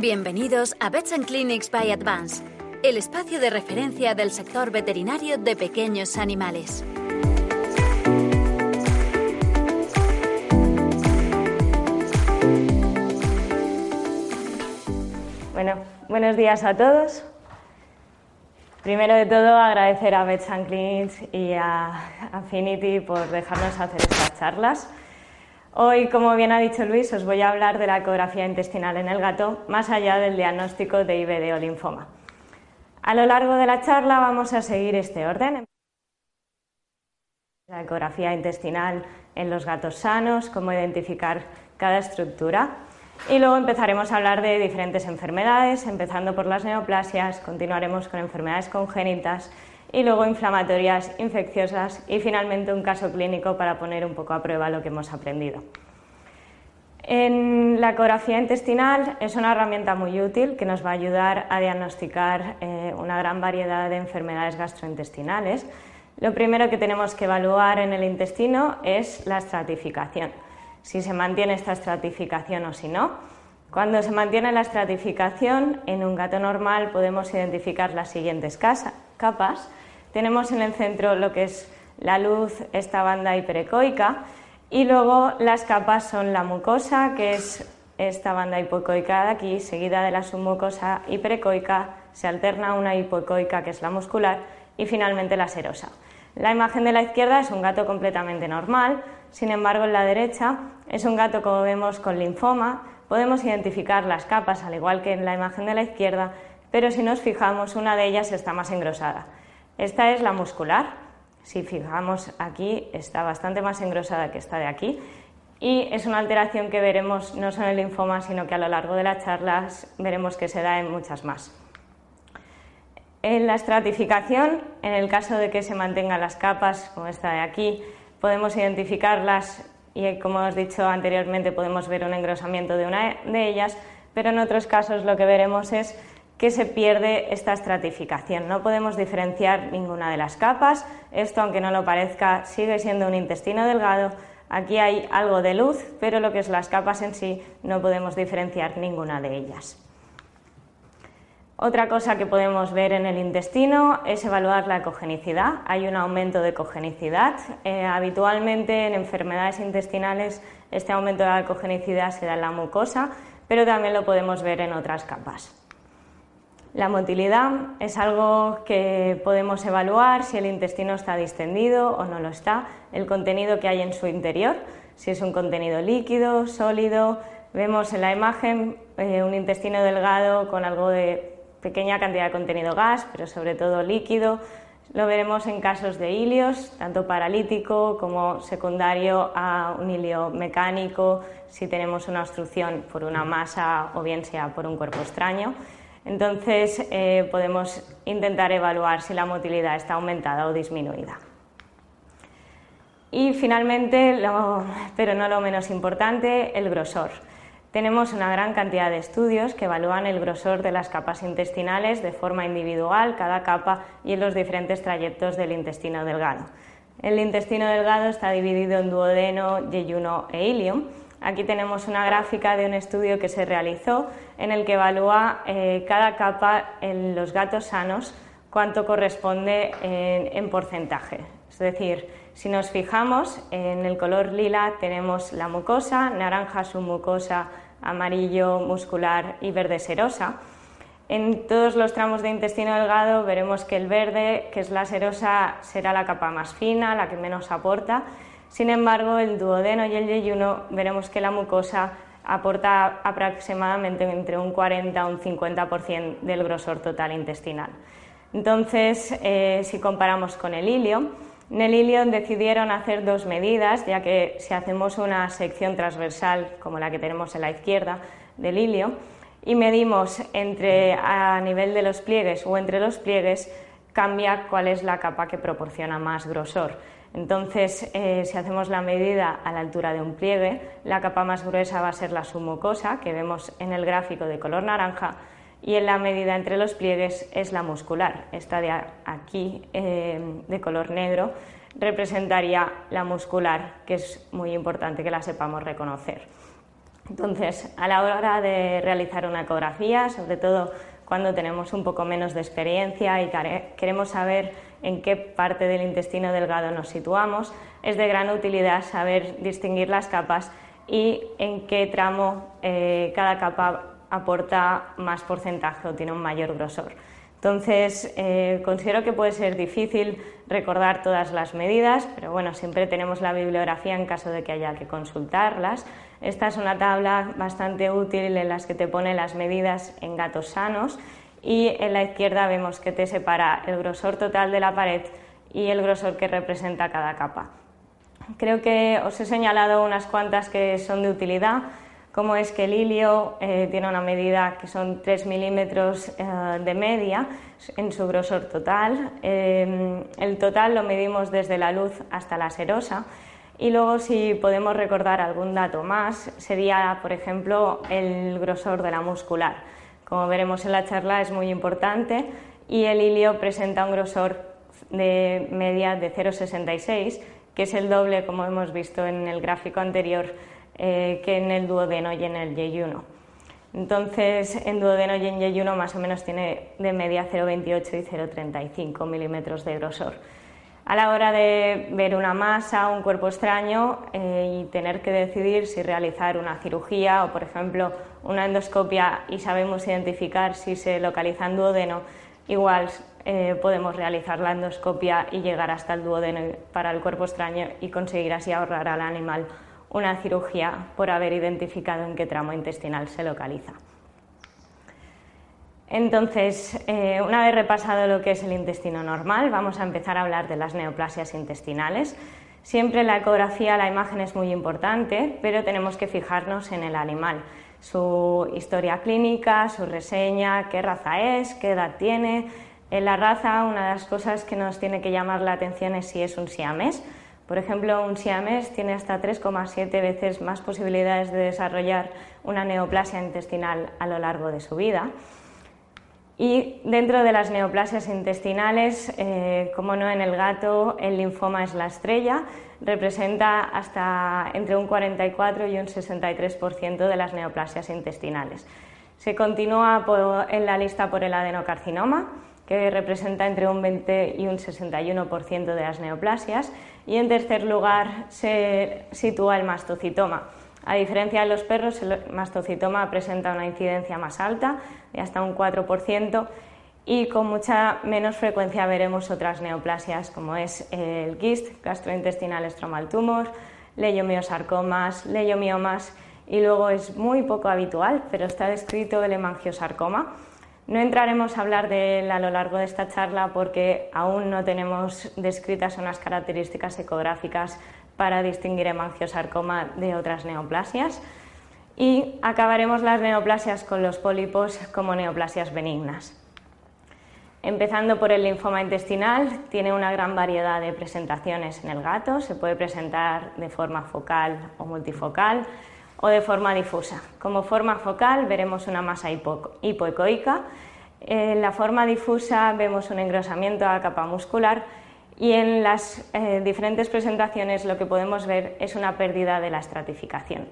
Bienvenidos a Vets Clinics by Advance, el espacio de referencia del sector veterinario de pequeños animales. Bueno, buenos días a todos. Primero de todo, agradecer a Vets Clinics y a Affinity por dejarnos hacer estas charlas. Hoy, como bien ha dicho Luis, os voy a hablar de la ecografía intestinal en el gato, más allá del diagnóstico de IBD o linfoma. A lo largo de la charla vamos a seguir este orden. La ecografía intestinal en los gatos sanos, cómo identificar cada estructura. Y luego empezaremos a hablar de diferentes enfermedades, empezando por las neoplasias, continuaremos con enfermedades congénitas y luego inflamatorias, infecciosas y finalmente un caso clínico para poner un poco a prueba lo que hemos aprendido. En la ecografía intestinal es una herramienta muy útil que nos va a ayudar a diagnosticar eh, una gran variedad de enfermedades gastrointestinales. Lo primero que tenemos que evaluar en el intestino es la estratificación, si se mantiene esta estratificación o si no. Cuando se mantiene la estratificación, en un gato normal podemos identificar las siguientes capas tenemos en el centro lo que es la luz, esta banda hiperecoica, y luego las capas son la mucosa, que es esta banda hipoecoica de aquí, seguida de la submucosa hiperecoica, se alterna una hipoecoica que es la muscular y finalmente la serosa. La imagen de la izquierda es un gato completamente normal, sin embargo en la derecha es un gato como vemos con linfoma, podemos identificar las capas al igual que en la imagen de la izquierda, pero si nos fijamos una de ellas está más engrosada. Esta es la muscular. Si fijamos aquí, está bastante más engrosada que esta de aquí. Y es una alteración que veremos no solo en el linfoma, sino que a lo largo de las charlas veremos que se da en muchas más. En la estratificación, en el caso de que se mantengan las capas, como esta de aquí, podemos identificarlas y, como os he dicho anteriormente, podemos ver un engrosamiento de una de ellas, pero en otros casos lo que veremos es que se pierde esta estratificación. No podemos diferenciar ninguna de las capas. Esto, aunque no lo parezca, sigue siendo un intestino delgado. Aquí hay algo de luz, pero lo que es las capas en sí no podemos diferenciar ninguna de ellas. Otra cosa que podemos ver en el intestino es evaluar la ecogenicidad. Hay un aumento de ecogenicidad. Eh, habitualmente en enfermedades intestinales este aumento de la ecogenicidad se da en la mucosa, pero también lo podemos ver en otras capas. La motilidad es algo que podemos evaluar si el intestino está distendido o no lo está, el contenido que hay en su interior, si es un contenido líquido, sólido. Vemos en la imagen eh, un intestino delgado con algo de pequeña cantidad de contenido gas, pero sobre todo líquido. Lo veremos en casos de ilios, tanto paralítico como secundario a un hilio mecánico, si tenemos una obstrucción por una masa o bien sea por un cuerpo extraño. Entonces eh, podemos intentar evaluar si la motilidad está aumentada o disminuida. Y finalmente, pero no lo menos importante, el grosor. Tenemos una gran cantidad de estudios que evalúan el grosor de las capas intestinales de forma individual, cada capa y en los diferentes trayectos del intestino delgado. El intestino delgado está dividido en duodeno, yeyuno e ilium Aquí tenemos una gráfica de un estudio que se realizó en el que evalúa eh, cada capa en los gatos sanos cuánto corresponde en, porcentaje. Es decir, si nos fijamos en el color lila tenemos la mucosa, naranja submucosa, amarillo muscular y verde serosa. En todos los tramos de intestino delgado veremos que el verde, que es la serosa, será la capa más fina, la que menos aporta, sin embargo, el duodeno y el yeyuno veremos que la mucosa aporta aproximadamente entre un 40 a un 50% del grosor total intestinal. Entonces, eh, si comparamos con el hilio, En el ilio decidieron hacer dos medidas, ya que si hacemos una sección transversal como la que tenemos en la izquierda del ilio y medimos entre a nivel de los pliegues o entre los pliegues, cambia cuál es la capa que proporciona más grosor. Entonces, eh, si hacemos la medida a la altura de un pliegue, la capa más gruesa va a ser la submucosa, que vemos en el gráfico de color naranja, y en la medida entre los pliegues es la muscular. Esta de aquí, eh, de color negro, representaría la muscular, que es muy importante que la sepamos reconocer. Entonces, a la hora de realizar una ecografía, sobre todo cuando tenemos un poco menos de experiencia y queremos saber en qué parte del intestino delgado nos situamos, es de gran utilidad saber distinguir las capas y en qué tramo eh, cada capa aporta más porcentaje o tiene un mayor grosor. Entonces, eh, considero que puede ser difícil recordar todas las medidas, pero bueno, siempre tenemos la bibliografía en caso de que haya que consultarlas. Esta es una tabla bastante útil en la que te pone las medidas en gatos sanos y en la izquierda vemos que te separa el grosor total de la pared y el grosor que representa cada capa. Creo que os he señalado unas cuantas que son de utilidad como es que el hilio eh, tiene una medida que son 3 milímetros eh, de media en su grosor total. Eh, el total lo medimos desde la luz hasta la serosa. Y luego, si podemos recordar algún dato más, sería, por ejemplo, el grosor de la muscular. Como veremos en la charla, es muy importante y el hilio presenta un grosor de media de 0,66, que es el doble, como hemos visto en el gráfico anterior, eh, que en el duodeno y en el yeyuno. Entonces, en duodeno y en yeyuno más o menos tiene de media 0,28 y 0,35 milímetros de grosor. A la hora de ver una masa, un cuerpo extraño eh, y tener que decidir si realizar una cirugía o, por ejemplo, una endoscopia y sabemos identificar si se localiza en duodeno, igual eh, podemos realizar la endoscopia y llegar hasta el duodeno para el cuerpo extraño y conseguir así ahorrar al animal una cirugía por haber identificado en qué tramo intestinal se localiza. Entonces, eh, una vez repasado lo que es el intestino normal, vamos a empezar a hablar de las neoplasias intestinales. Siempre la ecografía, la imagen es muy importante, pero tenemos que fijarnos en el animal, su historia clínica, su reseña, qué raza es, qué edad tiene. En la raza, una de las cosas que nos tiene que llamar la atención es si es un siamés por ejemplo, un siamés tiene hasta 3,7 veces más posibilidades de desarrollar una neoplasia intestinal a lo largo de su vida. Y dentro de las neoplasias intestinales, eh, como no en el gato, el linfoma es la estrella, representa hasta entre un 44 y un 63% de las neoplasias intestinales. Se continúa en la lista por el adenocarcinoma, que representa entre un 20 y un 61% de las neoplasias, y en tercer lugar se sitúa el mastocitoma. A diferencia de los perros, el mastocitoma presenta una incidencia más alta, de hasta un 4%, y con mucha menos frecuencia veremos otras neoplasias como es el GIST, gastrointestinal stromal tumor, leiomiosarcomas, leiomiomas y luego es muy poco habitual, pero está descrito el hemangiosarcoma, no entraremos a hablar de él a lo largo de esta charla porque aún no tenemos descritas unas características ecográficas para distinguir hemangiosarcoma de otras neoplasias y acabaremos las neoplasias con los pólipos como neoplasias benignas. Empezando por el linfoma intestinal, tiene una gran variedad de presentaciones en el gato, se puede presentar de forma focal o multifocal, o de forma difusa. Como forma focal veremos una masa hipoecoica, en la forma difusa vemos un engrosamiento a la capa muscular y en las eh, diferentes presentaciones lo que podemos ver es una pérdida de la estratificación.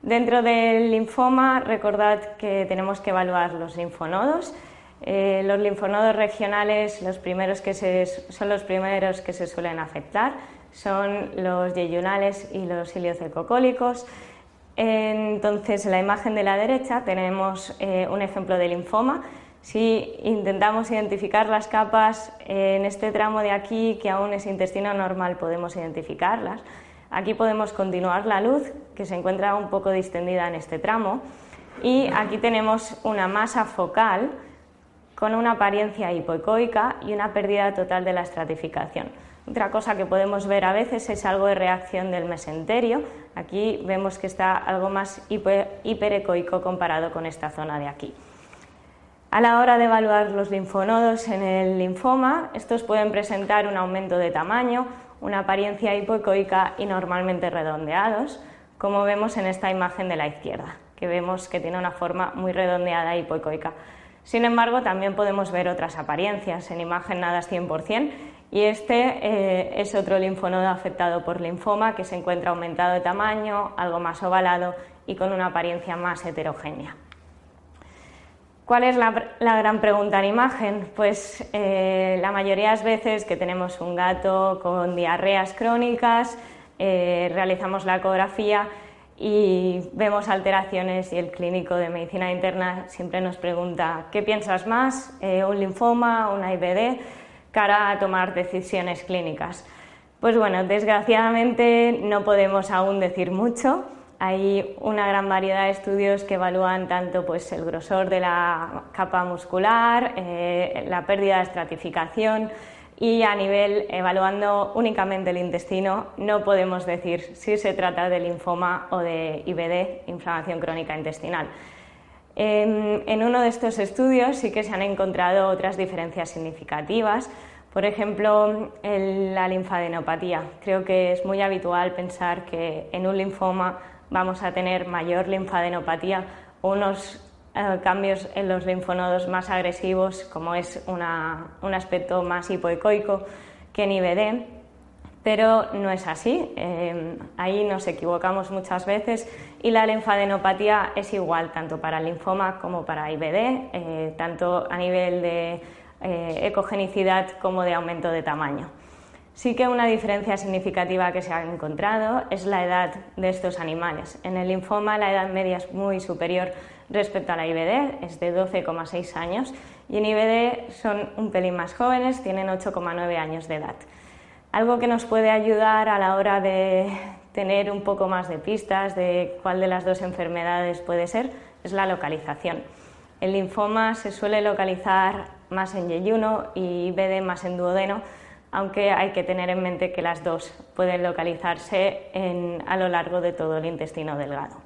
Dentro del linfoma, recordad que tenemos que evaluar los linfonodos. Eh, los linfonodos regionales, los primeros que son los primeros que se suelen afectar, son los yeyunales y los iliocecocólicos. Entonces, en la imagen de la derecha tenemos eh, un ejemplo de linfoma. Si intentamos identificar las capas en este tramo de aquí, que aún es intestino normal, podemos identificarlas. Aquí podemos continuar la luz, que se encuentra un poco distendida en este tramo. Y aquí tenemos una masa focal con una apariencia hipoecoica y una pérdida total de la estratificación. Otra cosa que podemos ver a veces es algo de reacción del mesenterio. Aquí vemos que está algo más hiperecoico comparado con esta zona de aquí. A la hora de evaluar los linfonodos en el linfoma, estos pueden presentar un aumento de tamaño, una apariencia hipoecoica y normalmente redondeados, como vemos en esta imagen de la izquierda, que vemos que tiene una forma muy redondeada e hipoecoica. Sin embargo, también podemos ver otras apariencias, en imagen nada es 100%, y este eh, es otro linfonodo afectado por linfoma que se encuentra aumentado de tamaño, algo más ovalado y con una apariencia más heterogénea. ¿Cuál es la, gran pregunta en imagen? Pues eh, la mayoría de las veces que tenemos un gato con diarreas crónicas, eh, realizamos la ecografía y vemos alteraciones y el clínico de medicina interna siempre nos pregunta ¿qué piensas más? Eh, ¿Un linfoma? ¿Una IBD? cara a tomar decisiones clínicas. Pues bueno, desgraciadamente no podemos aún decir mucho. Hay una gran variedad de estudios que evalúan tanto pues, el grosor de la capa muscular, eh, la pérdida de estratificación, y a nivel evaluando únicamente el intestino no podemos decir si se trata de linfoma o de IBD, inflamación crónica intestinal. En, uno de estos estudios sí que se han encontrado otras diferencias significativas, por ejemplo, la linfadenopatía. Creo que es muy habitual pensar que en un linfoma vamos a tener mayor linfadenopatía unos eh, cambios en los linfonodos más agresivos, como es un aspecto más hipoecoico que en IBD, pero no es así. Eh, ahí nos equivocamos muchas veces y la linfadenopatía es igual tanto para linfoma como para IBD, eh, tanto a nivel de ecogenicidad como de aumento de tamaño. Sí que una diferencia significativa que se ha encontrado es la edad de estos animales. En el linfoma la edad media es muy superior respecto a la IBD, es de 12,6 años, y en IBD son un pelín más jóvenes, tienen 8,9 años de edad. Algo que nos puede ayudar a la hora de tener un poco más de pistas de cuál de las dos enfermedades puede ser es la localización. El linfoma se suele localizar más en yeyuno y IBD más en duodeno, aunque hay que tener en mente que las dos pueden localizarse a lo largo de todo el intestino delgado.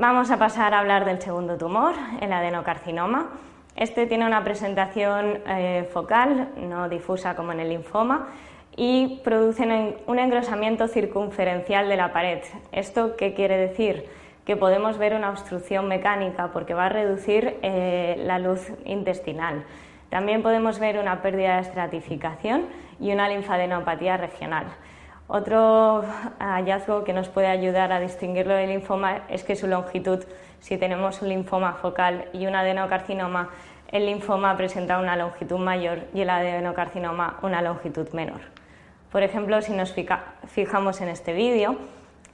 Vamos a pasar a hablar del segundo tumor, el adenocarcinoma. Este tiene una presentación eh, focal, no difusa como en el linfoma, y produce un engrosamiento circunferencial de la pared. ¿Esto qué quiere decir? Que podemos ver una obstrucción mecánica porque va a reducir eh, la luz intestinal. También podemos ver una pérdida de estratificación y una linfadenopatía regional. Otro hallazgo que nos puede ayudar a distinguirlo del linfoma es que su longitud, si tenemos un linfoma focal y un adenocarcinoma, el linfoma presenta una longitud mayor y el adenocarcinoma una longitud menor. Por ejemplo, si nos fijamos en este vídeo,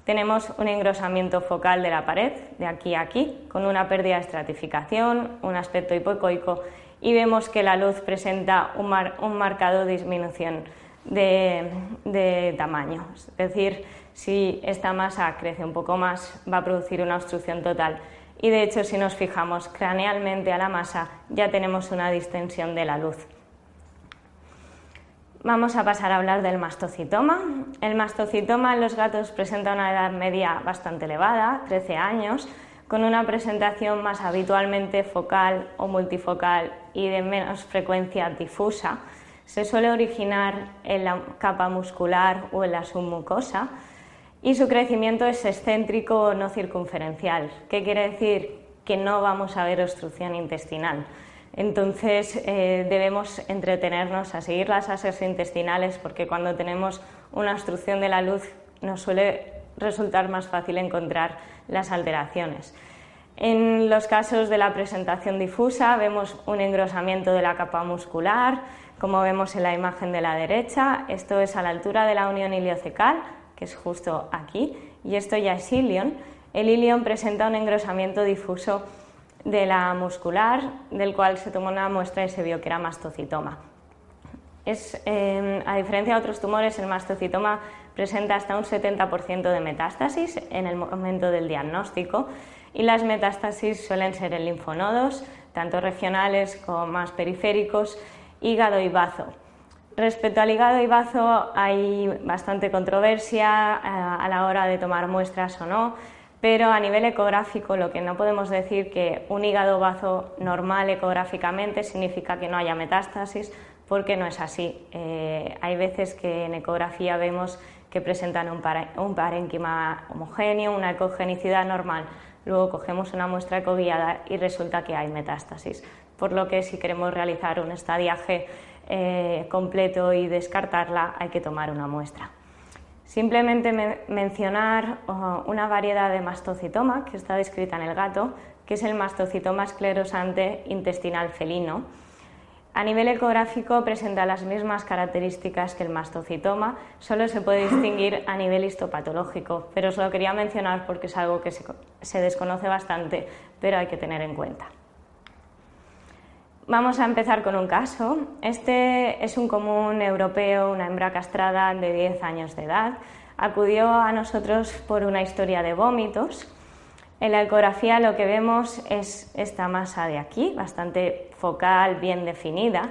tenemos un engrosamiento focal de la pared, de aquí a aquí, con una pérdida de estratificación, un aspecto hipocoico y vemos que la luz presenta un, un marcado disminución de, tamaño. Es decir, si esta masa crece un poco más, va a producir una obstrucción total. Y de hecho, si nos fijamos cranealmente a la masa, ya tenemos una distensión de la luz. Vamos a pasar a hablar del mastocitoma. El mastocitoma en los gatos presenta una edad media bastante elevada, 13 años, con una presentación más habitualmente focal o multifocal y de menos frecuencia difusa se suele originar en la capa muscular o en la submucosa y su crecimiento es excéntrico no circunferencial. ¿Qué quiere decir? Que no vamos a ver obstrucción intestinal. Entonces eh, debemos entretenernos a seguir las asas intestinales porque cuando tenemos una obstrucción de la luz nos suele resultar más fácil encontrar las alteraciones. En los casos de la presentación difusa vemos un engrosamiento de la capa muscular, como vemos en la imagen de la derecha, esto es a la altura de la unión iliocecal, que es justo aquí, y esto ya es ilion. El ilion presenta un engrosamiento difuso de la muscular, del cual se tomó una muestra y se vio que era mastocitoma. Em, a diferencia de otros tumores, el mastocitoma presenta hasta un 70% de metástasis en el momento del diagnóstico y las metástasis suelen ser en linfonodos, tanto regionales como más periféricos, hígado y bazo. Respecto al hígado y bazo hay bastante controversia eh, a la hora de tomar muestras o no, pero a nivel ecográfico lo que no podemos decir que un hígado bazo normal ecográficamente significa que no haya metástasis, porque no es así. Eh, hay veces que en ecografía vemos que presentan un, parénquima homogéneo, una ecogenicidad normal. Luego cogemos una muestra ecoguiada y resulta que hay metástasis. Por lo que si queremos realizar un estadiaje eh, completo y descartarla, hay que tomar una muestra. Simplemente mencionar oh, una variedad de mastocitoma que está descrita en el gato, que es el mastocitoma esclerosante intestinal felino. A nivel ecográfico presenta las mismas características que el mastocitoma, solo se puede distinguir a nivel histopatológico, pero os lo quería mencionar porque es algo que se desconoce bastante, pero hay que tener en cuenta. Vamos a empezar con un caso. Este es un común europeo, una hembra castrada de 10 años de edad. Acudió a nosotros por una historia de vómitos. En la ecografía lo que vemos es esta masa de aquí, bastante focal, bien definida,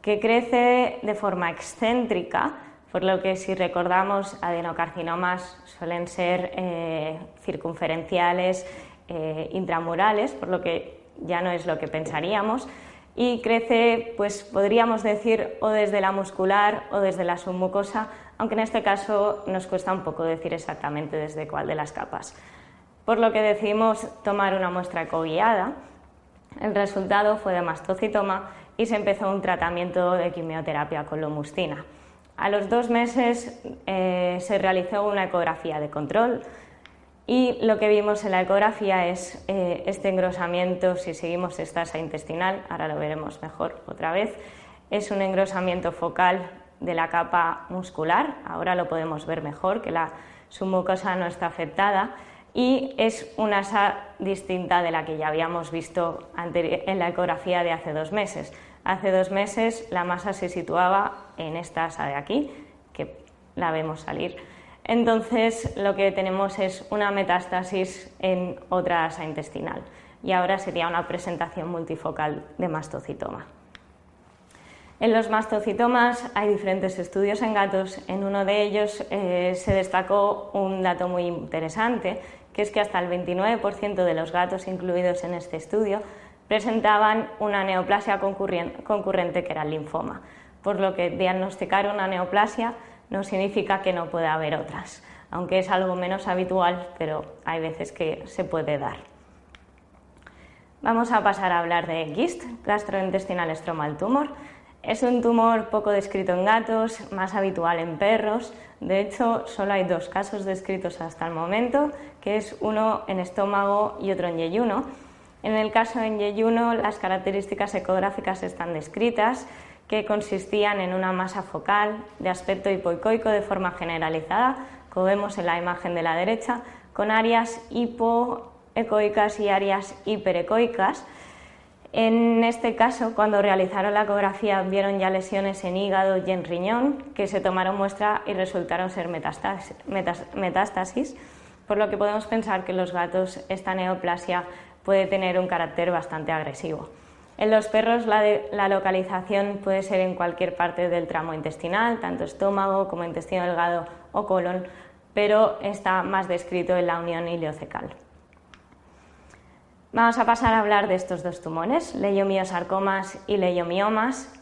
que crece de forma excéntrica, por lo que si recordamos adenocarcinomas suelen ser eh, circunferenciales, eh, intramurales, por lo que ya no es lo que pensaríamos y crece, pues podríamos decir, o desde la muscular o desde la submucosa, aunque en este caso nos cuesta un poco decir exactamente desde cuál de las capas. Por lo que decidimos tomar una muestra ecoguiada. El resultado fue de mastocitoma y se empezó un tratamiento de quimioterapia con lomustina. A los dos meses eh, se realizó una ecografía de control y lo que vimos en la ecografía es eh, este engrosamiento, si seguimos esta asa intestinal, ahora lo veremos mejor otra vez, es un engrosamiento focal de la capa muscular, ahora lo podemos ver mejor, que la submucosa no está afectada, y es una asa distinta de la que ya habíamos visto en la ecografía de hace dos meses. Hace dos meses la masa se situaba en esta asa de aquí, que la vemos salir. Entonces lo que tenemos es una metástasis en otra asa intestinal y ahora sería una presentación multifocal de mastocitoma. En los mastocitomas hay diferentes estudios en gatos. En uno de ellos eh, se destacó un dato muy interesante, que es que hasta el 29% de los gatos incluidos en este estudio presentaban una neoplasia concurrente que era el linfoma, por lo que diagnosticar una neoplasia no significa que no pueda haber otras, aunque es algo menos habitual, pero hay veces que se puede dar. Vamos a pasar a hablar de GIST, gastrointestinal stromal tumor. Es un tumor poco descrito en gatos, más habitual en perros. De hecho, solo hay dos casos descritos hasta el momento, que es uno en estómago y otro en yeyuno. En el caso en yeyuno, las características ecográficas están descritas que consistían en una masa focal de aspecto hipoicoico de forma generalizada, como vemos en la imagen de la derecha, con áreas hipoecoicas y áreas hiperecoicas. En este caso, cuando realizaron la ecografía, vieron ya lesiones en hígado y en riñón, que se tomaron muestra y resultaron ser metástasis, por lo que podemos pensar que los gatos esta neoplasia puede tener un carácter bastante agresivo. En los perros la, localización puede ser en cualquier parte del tramo intestinal, tanto estómago como intestino delgado o colon, pero está más descrito en la unión ileocecal. Vamos a pasar a hablar de estos dos tumores, leiomiosarcomas y leiomiomas.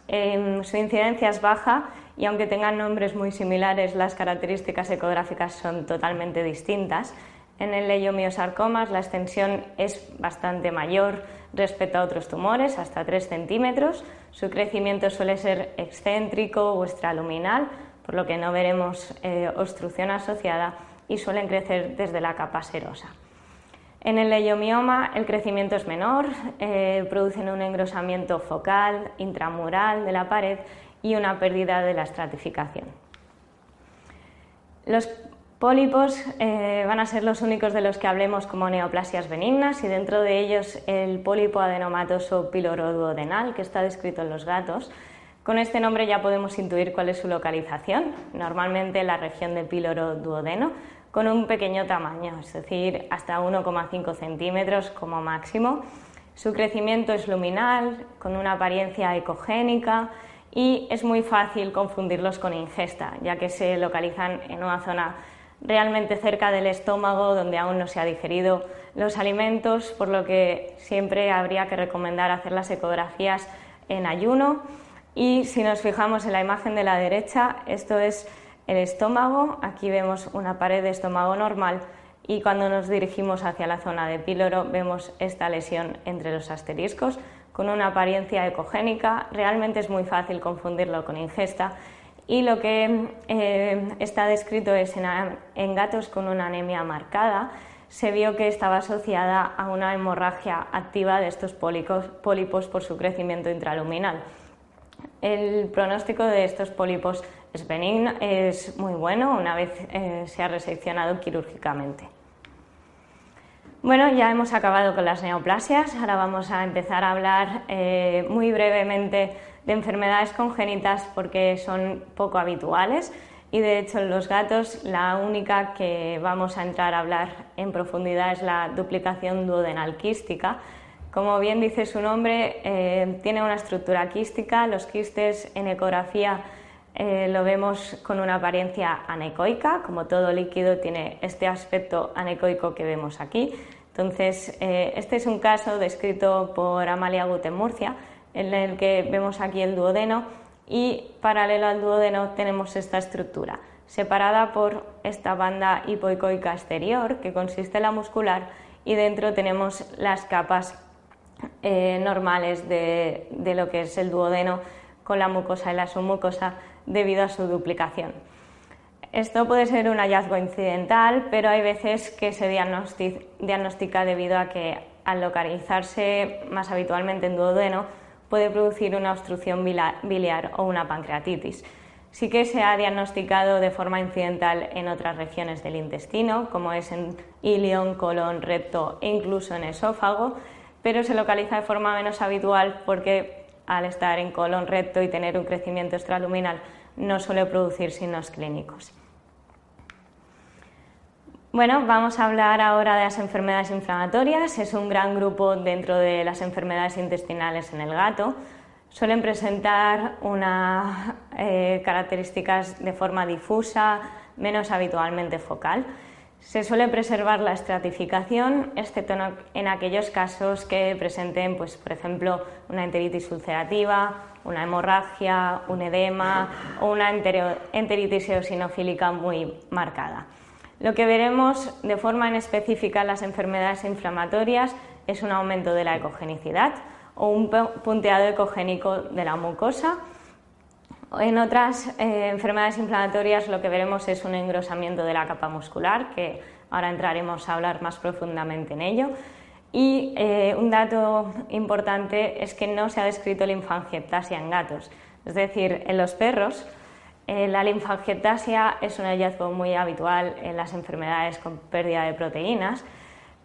su incidencia es baja y aunque tengan nombres muy similares, las características ecográficas son totalmente distintas. En el leiomiosarcomas la extensión es bastante mayor, respecto a otros tumores, hasta 3 centímetros. Su crecimiento suele ser excéntrico o extraluminal, por lo que no veremos eh, obstrucción asociada y suelen crecer desde la capa serosa. En el leiomioma el crecimiento es menor, eh, producen un engrosamiento focal, intramural de la pared y una pérdida de la estratificación. Los Pólipos eh, van a ser los únicos de los que hablemos como neoplasias benignas y dentro de ellos el pólipo adenomatoso piloroduodenal que está descrito en los gatos. Con este nombre ya podemos intuir cuál es su localización, normalmente en la región del píloro duodeno, con un pequeño tamaño, es decir, hasta 1,5 centímetros como máximo. Su crecimiento es luminal, con una apariencia ecogénica y es muy fácil confundirlos con ingesta, ya que se localizan en una zona realmente cerca del estómago donde aún no se ha digerido los alimentos, por lo que siempre habría que recomendar hacer las ecografías en ayuno. Y si nos fijamos en la imagen de la derecha, esto es el estómago, aquí vemos una pared de estómago normal y cuando nos dirigimos hacia la zona de píloro vemos esta lesión entre los asteriscos con una apariencia ecogénica. Realmente es muy fácil confundirlo con ingesta y lo que eh, está descrito es en, gatos con una anemia marcada. Se vio que estaba asociada a una hemorragia activa de estos pólipos por su crecimiento intraluminal. El pronóstico de estos pólipos es benigno, es muy bueno una vez eh, se ha reseccionado quirúrgicamente. Bueno, ya hemos acabado con las neoplasias, ahora vamos a empezar a hablar eh, muy brevemente de enfermedades congénitas porque son poco habituales y de hecho en los gatos la única que vamos a entrar a hablar en profundidad es la duplicación duodenal quística. Como bien dice su nombre, eh, tiene una estructura quística, los quistes en ecografía eh, lo vemos con una apariencia anecoica, como todo líquido tiene este aspecto anecoico que vemos aquí. Entonces, eh, este es un caso descrito por Amalia Guten Murcia, en el que vemos aquí el duodeno y paralelo al duodeno tenemos esta estructura, separada por esta banda hipoicoica exterior, que consiste en la muscular, y dentro tenemos las capas eh, normales de, de lo que es el duodeno con la mucosa y la submucosa debido a su duplicación. Esto puede ser un hallazgo incidental, pero hay veces que se diagnostica debido a que al localizarse más habitualmente en duodeno puede producir una obstrucción biliar o una pancreatitis. Sí que se ha diagnosticado de forma incidental en otras regiones del intestino, como es en ilion, colon, recto e incluso en esófago, pero se localiza de forma menos habitual porque al estar en colon recto y tener un crecimiento extraluminal no suele producir signos clínicos. Bueno, vamos a hablar ahora de las enfermedades inflamatorias. Es un gran grupo dentro de las enfermedades intestinales en el gato. Suelen presentar unas eh, características de forma difusa, menos habitualmente focal. Se suele preservar la estratificación, excepto en aquellos casos que presenten, pues, por ejemplo, una enteritis ulcerativa, una hemorragia, un edema o una enteritis eosinofílica muy marcada. Lo que veremos de forma en específica en las enfermedades inflamatorias es un aumento de la ecogenicidad o un punteado ecogénico de la mucosa. En otras eh, enfermedades inflamatorias lo que veremos es un engrosamiento de la capa muscular, que ahora entraremos a hablar más profundamente en ello. Y eh, un dato importante es que no se ha descrito linfangiectasia en gatos, es decir, en los perros la linfangiectasia es un hallazgo muy habitual en las enfermedades con pérdida de proteínas,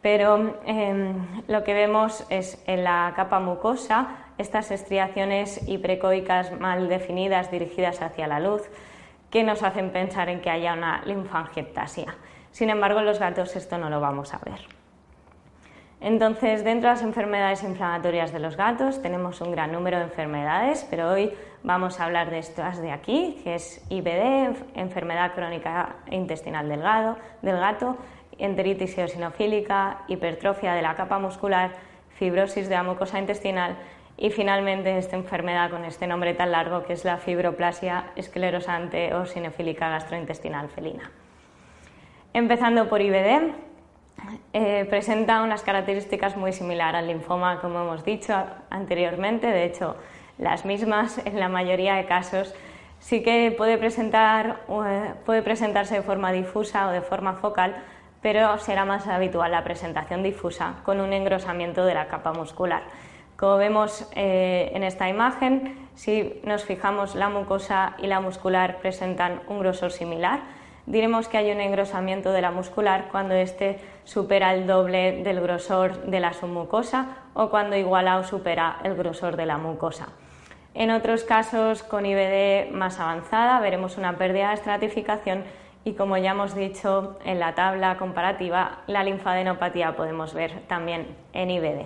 pero em, lo que vemos es en la capa mucosa estas estriaciones hiprecoicas mal definidas dirigidas hacia la luz que nos hacen pensar en que haya una linfangiectasia. Sin embargo, en los gatos esto no lo vamos a ver. Entonces, dentro de las enfermedades inflamatorias de los gatos tenemos un gran número de enfermedades, pero hoy vamos a hablar de estas de aquí, que es IBD, enfermedad crónica intestinal del gato, del gato enteritis eosinofílica, hipertrofia de la capa muscular, fibrosis de la mucosa intestinal y finalmente esta enfermedad con este nombre tan largo que es la fibroplasia esclerosante o sinofílica gastrointestinal felina. Empezando por IBD, eh, presenta unas características muy similares al linfoma, como hemos dicho anteriormente, de hecho, las mismas en la mayoría de casos. Sí que puede, presentar, eh, puede presentarse de forma difusa o de forma focal, pero será más habitual la presentación difusa con un engrosamiento de la capa muscular. Como vemos eh, en esta imagen, si nos fijamos, la mucosa y la muscular presentan un grosor similar diremos que hay un engrosamiento de la muscular cuando éste supera el doble del grosor de la submucosa o cuando iguala o supera el grosor de la mucosa. En otros casos con IBD más avanzada veremos una pérdida de estratificación y como ya hemos dicho en la tabla comparativa, la linfadenopatía podemos ver también en IBD.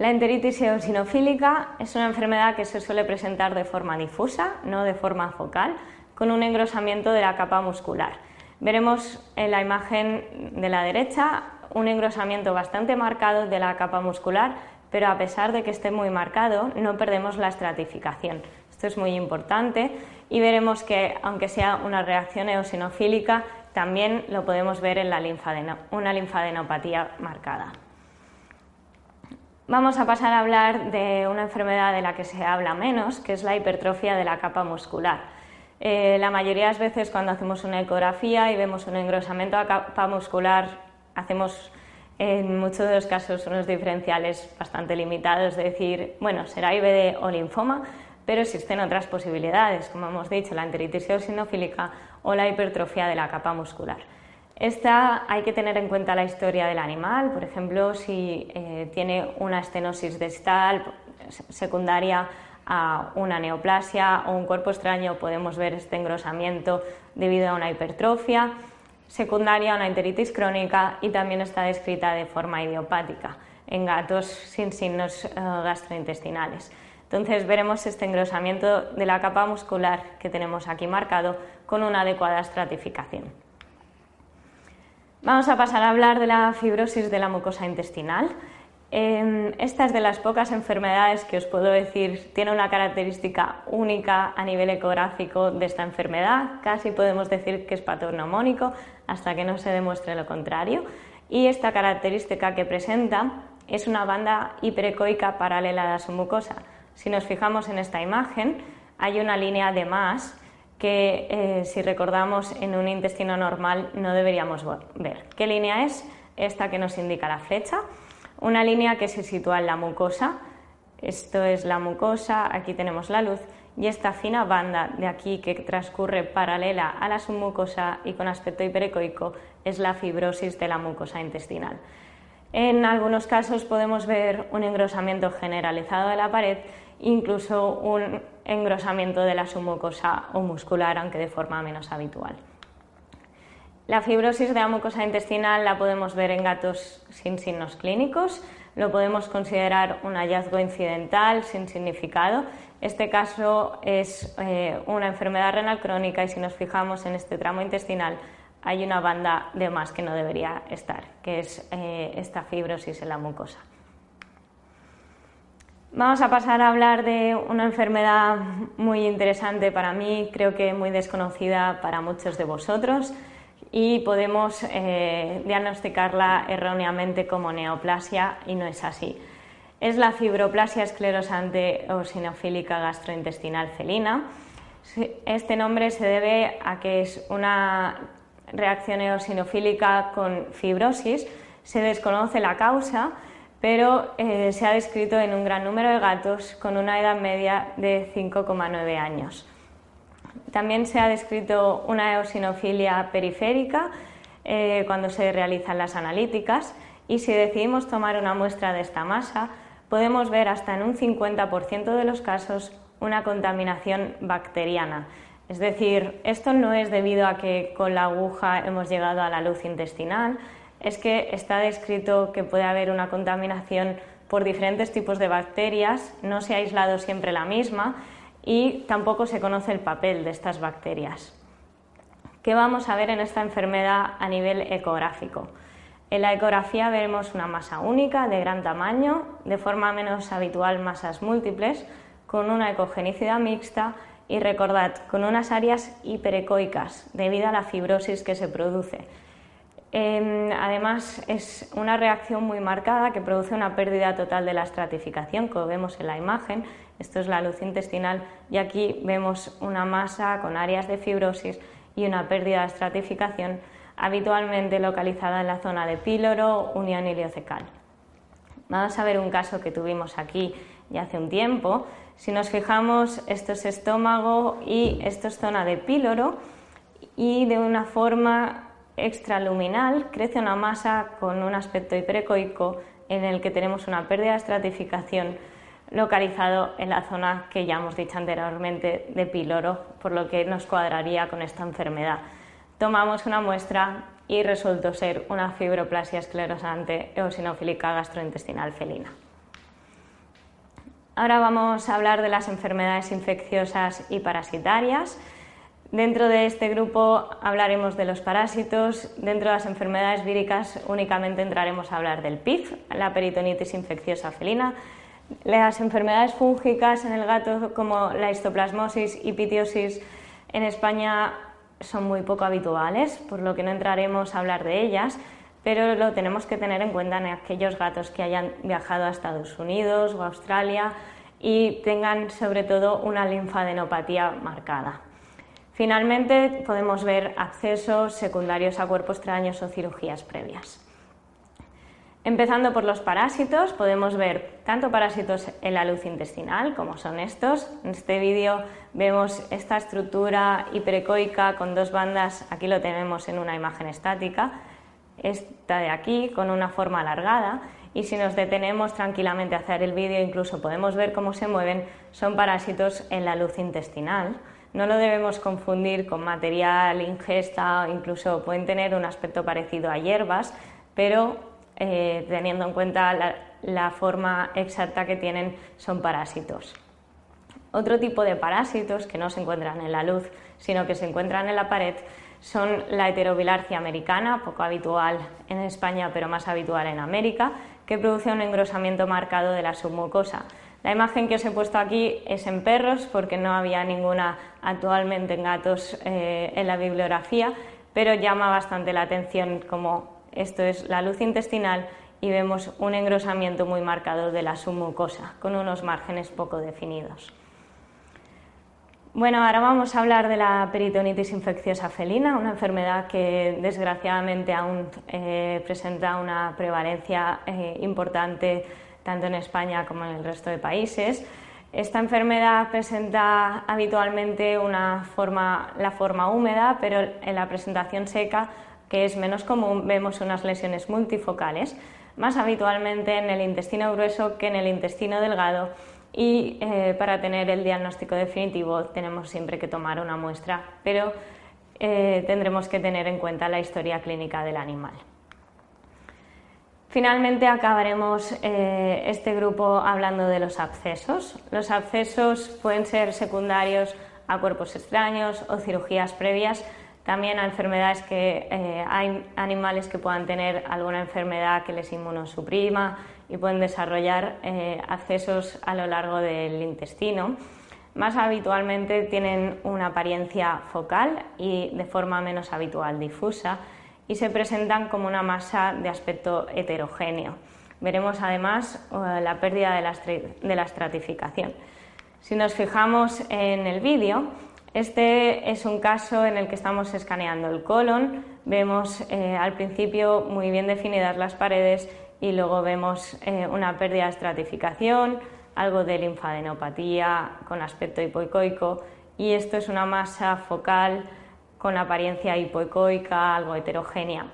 La enteritis eosinofílica es una enfermedad que se suele presentar de forma difusa, no de forma focal, con un engrosamiento de la capa muscular. Veremos en la imagen de la derecha un engrosamiento bastante marcado de la capa muscular, pero a pesar de que esté muy marcado, no perdemos la estratificación. Esto es muy importante y veremos que, aunque sea una reacción eosinofílica, también lo podemos ver en la una linfadenopatía marcada. Vamos a pasar a hablar de una enfermedad de la que se habla menos, que es la hipertrofia de la capa muscular. Eh, la mayoría de las veces cuando hacemos una ecografía y vemos un engrosamiento de capa muscular, hacemos en muchos de los casos unos diferenciales bastante limitados, de decir, bueno, será IBD o linfoma, pero existen otras posibilidades, como hemos dicho, la enteritis eosinofílica o la hipertrofia de la capa muscular. Esta hay que tener en cuenta la historia del animal, por ejemplo, si eh, tiene una estenosis distal secundaria a una neoplasia o un cuerpo extraño, podemos ver este engrosamiento debido a una hipertrofia secundaria a una enteritis crónica y también está descrita de forma idiopática en gatos sin signos eh, gastrointestinales. Entonces veremos este engrosamiento de la capa muscular que tenemos aquí marcado con una adecuada estratificación. Vamos a pasar a hablar de la fibrosis de la mucosa intestinal. Em, esta es de las pocas enfermedades que os puedo decir tiene una característica única a nivel ecográfico de esta enfermedad. Casi podemos decir que es patognomónico hasta que no se demuestre lo contrario. Y esta característica que presenta es una banda hiperecoica paralela a su mucosa. Si nos fijamos en esta imagen, hay una línea de más que eh, si recordamos en un intestino normal no deberíamos ver. ¿Qué línea es? Esta que nos indica la flecha. Una línea que se sitúa en la mucosa. Esto es la mucosa, aquí tenemos la luz y esta fina banda de aquí que transcurre paralela a la submucosa y con aspecto hiperecoico es la fibrosis de la mucosa intestinal. En algunos casos podemos ver un engrosamiento generalizado de la pared, incluso un engrosamiento de la submucosa o muscular, aunque de forma menos habitual. La fibrosis de la mucosa intestinal la podemos ver en gatos sin signos clínicos, lo podemos considerar un hallazgo incidental sin significado. Este caso es eh, una enfermedad renal crónica y si nos fijamos en este tramo intestinal hay una banda de más que no debería estar, que es eh, esta fibrosis en la mucosa. Vamos a pasar a hablar de una enfermedad muy interesante para mí, creo que muy desconocida para muchos de vosotros y podemos eh, diagnosticarla erróneamente como neoplasia y no es así. Es la fibroplasia esclerosante o sinofílica gastrointestinal felina. Este nombre se debe a que es una reacción eosinofílica con fibrosis, se desconoce la causa pero eh, se ha descrito en un gran número de gatos con una edad media de 5,9 años. También se ha descrito una eosinofilia periférica eh, cuando se realizan las analíticas y si decidimos tomar una muestra de esta masa, podemos ver hasta en un 50% de los casos una contaminación bacteriana. Es decir, esto no es debido a que con la aguja hemos llegado a la luz intestinal, es que está descrito que puede haber una contaminación por diferentes tipos de bacterias, no se ha aislado siempre la misma y tampoco se conoce el papel de estas bacterias. ¿Qué vamos a ver en esta enfermedad a nivel ecográfico? En la ecografía veremos una masa única de gran tamaño, de forma menos habitual masas múltiples, con una ecogenicidad mixta y recordad, con unas áreas hiperecoicas debido a la fibrosis que se produce Em, además, es una reacción muy marcada que produce una pérdida total de la estratificación, como vemos en la imagen. Esto es la luz intestinal y aquí vemos una masa con áreas de fibrosis y una pérdida de estratificación habitualmente localizada en la zona de píloro, unión iliocecal. Vamos a ver un caso que tuvimos aquí ya hace un tiempo. Si nos fijamos, esto es estómago y esto es zona de píloro y de una forma extraluminal crece una masa con un aspecto hiperecoico en el que tenemos una pérdida de estratificación localizado en la zona que ya hemos dicho anteriormente de píloro, por lo que nos cuadraría con esta enfermedad. Tomamos una muestra y resultó ser una fibroplasia esclerosante eosinofílica gastrointestinal felina. Ahora vamos a hablar de las enfermedades infecciosas y parasitarias. Dentro de este grupo hablaremos de los parásitos, dentro de las enfermedades víricas únicamente entraremos a hablar del PIF, la peritonitis infecciosa felina, las enfermedades fúngicas en el gato como la histoplasmosis y pitiosis en España son muy poco habituales, por lo que no entraremos a hablar de ellas, pero lo tenemos que tener en cuenta en aquellos gatos que hayan viajado a Estados Unidos o Australia y tengan sobre todo una linfadenopatía marcada. Finalmente podemos ver accesos secundarios a cuerpos extraños o cirugías previas. Empezando por los parásitos, podemos ver tanto parásitos en la luz intestinal, como son estos. En este vídeo vemos esta estructura hiperecoica con dos bandas, aquí lo tenemos en una imagen estática, esta de aquí con una forma alargada y si nos detenemos tranquilamente a hacer el vídeo incluso podemos ver cómo se mueven, son parásitos en la luz intestinal. No lo debemos confundir con material, ingesta, incluso pueden tener un aspecto parecido a hierbas, pero eh, teniendo en cuenta la, forma exacta que tienen, son parásitos. Otro tipo de parásitos que no se encuentran en la luz, sino que se encuentran en la pared, son la heterobilarcia americana, poco habitual en España, pero más habitual en América, que produce un engrosamiento marcado de la submucosa. La imagen que os he puesto aquí es en perros, porque no había ninguna actualmente en gatos eh, en la bibliografía, pero llama bastante la atención como esto es la luz intestinal y vemos un engrosamiento muy marcado de la submucosa, con unos márgenes poco definidos. Bueno, ahora vamos a hablar de la peritonitis infecciosa felina, una enfermedad que desgraciadamente aún eh, presenta una prevalencia eh, importante tanto en España como en el resto de países. Esta enfermedad presenta habitualmente una forma, la forma húmeda, pero en la presentación seca que es menos común, vemos unas lesiones multifocales, más habitualmente en el intestino grueso que en el intestino delgado y eh, para tener el diagnóstico definitivo tenemos siempre que tomar una muestra, pero eh, tendremos que tener en cuenta la historia clínica del animal. Finalmente acabaremos eh, este grupo hablando de los abscesos. Los abscesos pueden ser secundarios a cuerpos extraños o cirugías previas, también a enfermedades que eh, hay animales que puedan tener alguna enfermedad que les inmunosuprima y pueden desarrollar eh, accesos a lo largo del intestino. Más habitualmente tienen una apariencia focal y de forma menos habitual difusa y se presentan como una masa de aspecto heterogéneo. Veremos además eh, la pérdida de la, de la estratificación. Si nos fijamos en el vídeo, este es un caso en el que estamos escaneando el colon, vemos eh, al principio muy bien definidas las paredes y luego vemos eh, una pérdida de estratificación, algo de linfadenopatía con aspecto hipoicoico y esto es una masa focal con apariencia hipoicoica, algo heterogénea.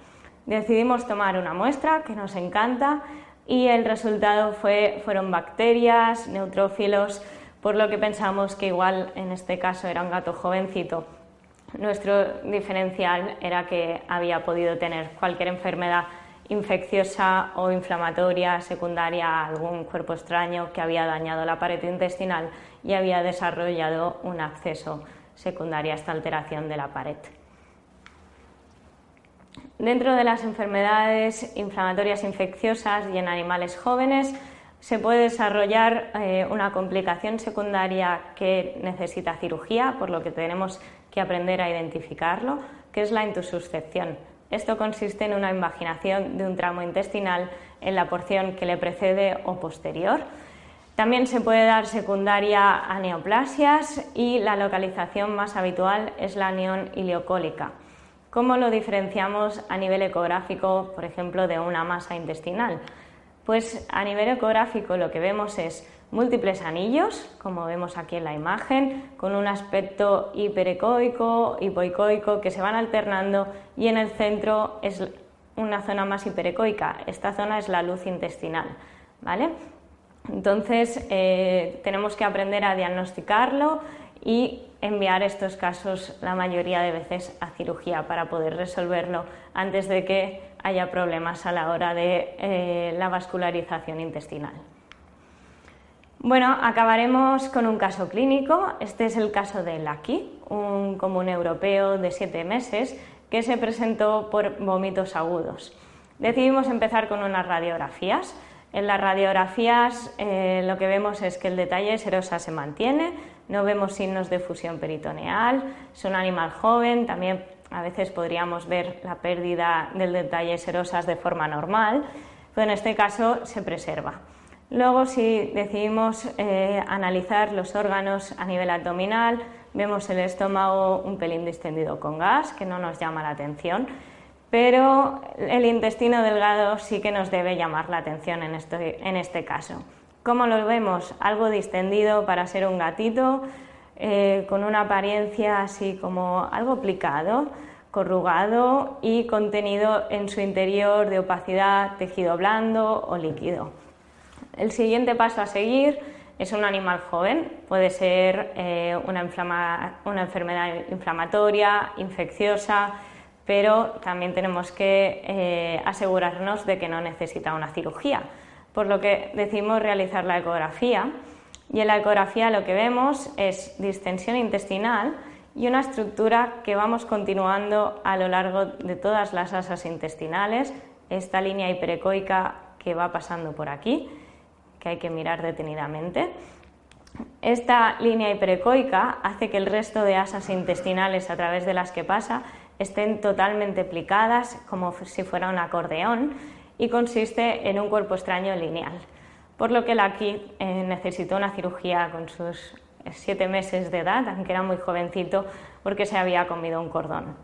Decidimos tomar una muestra que nos encanta y el resultado fue, fueron bacterias, neutrófilos, por lo que pensamos que igual en este caso era un gato jovencito. Nuestro diferencial era que había podido tener cualquier enfermedad infecciosa o inflamatoria secundaria a algún cuerpo extraño que había dañado la pared intestinal y había desarrollado un acceso secundario a esta alteración de la pared. Dentro de las enfermedades inflamatorias infecciosas y en animales jóvenes, se puede desarrollar eh, una complicación secundaria que necesita cirugía, por lo que tenemos que aprender a identificarlo, que es la intususcepción. Esto consiste en una invaginación de un tramo intestinal en la porción que le precede o posterior. También se puede dar secundaria a neoplasias y la localización más habitual es la anión ileocólica. ¿Cómo lo diferenciamos a nivel ecográfico, por ejemplo, de una masa intestinal? Pues a nivel ecográfico lo que vemos es múltiples anillos, como vemos aquí en la imagen, con un aspecto hiperecoico, hipoicoico, que se van alternando y en el centro es una zona más hiperecoica. Esta zona es la luz intestinal, ¿vale? Entonces eh, tenemos que aprender a diagnosticarlo y enviar estos casos la mayoría de veces a cirugía para poder resolverlo antes de que haya problemas a la hora de eh, la vascularización intestinal. Bueno, acabaremos con un caso clínico. Este es el caso de Lucky, un común europeo de siete meses que se presentó por vómitos agudos. Decidimos empezar con unas radiografías. En las radiografías eh, lo que vemos es que el detalle serosa se mantiene, no vemos signos de fusión peritoneal, es un animal joven, también a veces podríamos ver la pérdida del detalle serosas de forma normal, pero en este caso se preserva. Luego, si decidimos eh, analizar los órganos a nivel abdominal, vemos el estómago un pelín distendido con gas, que no nos llama la atención, pero el intestino delgado sí que nos debe llamar la atención en este, en este caso. ¿Cómo lo vemos? Algo distendido para ser un gatito, eh, con una apariencia así como algo aplicado, corrugado y contenido en su interior de opacidad, tejido blando o líquido. El siguiente paso a seguir es un animal joven, puede ser eh, una, enfermedad inflamatoria, infecciosa, pero también tenemos que eh, asegurarnos de que no necesita una cirugía, por lo que decimos realizar la ecografía. Y en la ecografía lo que vemos es distensión intestinal y una estructura que vamos continuando a lo largo de todas las asas intestinales, esta línea hiperecoica que va pasando por aquí que hay que mirar detenidamente. Esta línea hiperecoica hace que el resto de asas intestinales a través de las que pasa estén totalmente plicadas como si fuera un acordeón y consiste en un cuerpo extraño lineal. Por lo que aquí eh, necesitó una cirugía con sus siete meses de edad, aunque era muy jovencito, porque se había comido un cordón.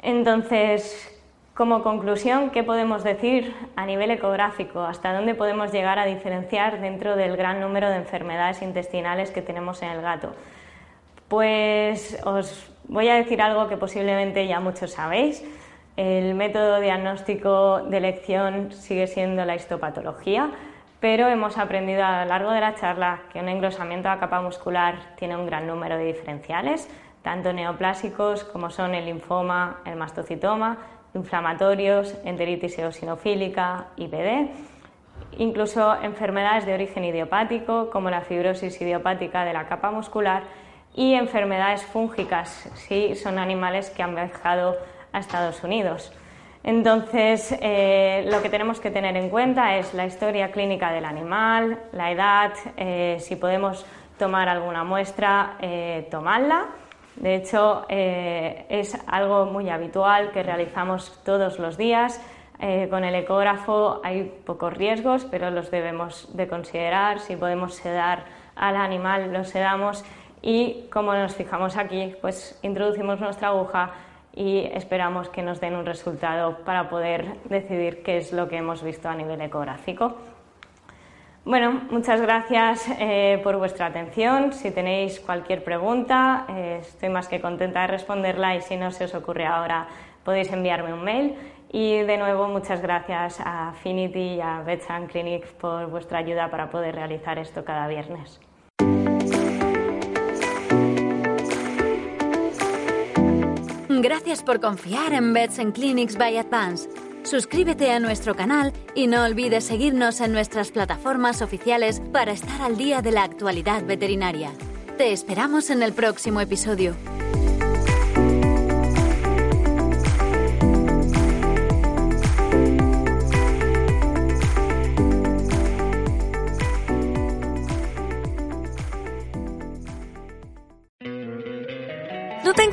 Entonces, como conclusión, ¿qué podemos decir a nivel ecográfico? ¿Hasta dónde podemos llegar a diferenciar dentro del gran número de enfermedades intestinales que tenemos en el gato? Pues os voy a decir algo que posiblemente ya muchos sabéis. El método diagnóstico de elección sigue siendo la histopatología, pero hemos aprendido a lo largo de la charla que un engrosamiento la capa muscular tiene un gran número de diferenciales, tanto neoplásicos como son el linfoma, el mastocitoma, inflamatorios, enteritis eosinofílica, IBD, incluso enfermedades de origen idiopático como la fibrosis idiopática de la capa muscular y enfermedades fúngicas si son animales que han viajado a Estados Unidos. Entonces, eh, lo que tenemos que tener en cuenta es la historia clínica del animal, la edad, eh, si podemos tomar alguna muestra, eh, tomarla de hecho, eh, es algo muy habitual que realizamos todos los días. Eh, con el ecógrafo hay pocos riesgos, pero los debemos de considerar. Si podemos sedar al animal, lo sedamos y como nos fijamos aquí, pues introducimos nuestra aguja y esperamos que nos den un resultado para poder decidir qué es lo que hemos visto a nivel ecográfico. Bueno, muchas gracias eh, por vuestra atención. Si tenéis cualquier pregunta, eh, estoy más que contenta de responderla y si no se os ocurre ahora, podéis enviarme un mail. Y de nuevo, muchas gracias a Affinity y a Betsan Clinic por vuestra ayuda para poder realizar esto cada viernes. Gracias por confiar en Bets Clinics by Advance. Suscríbete a nuestro canal y no olvides seguirnos en nuestras plataformas oficiales para estar al día de la actualidad veterinaria. Te esperamos en el próximo episodio.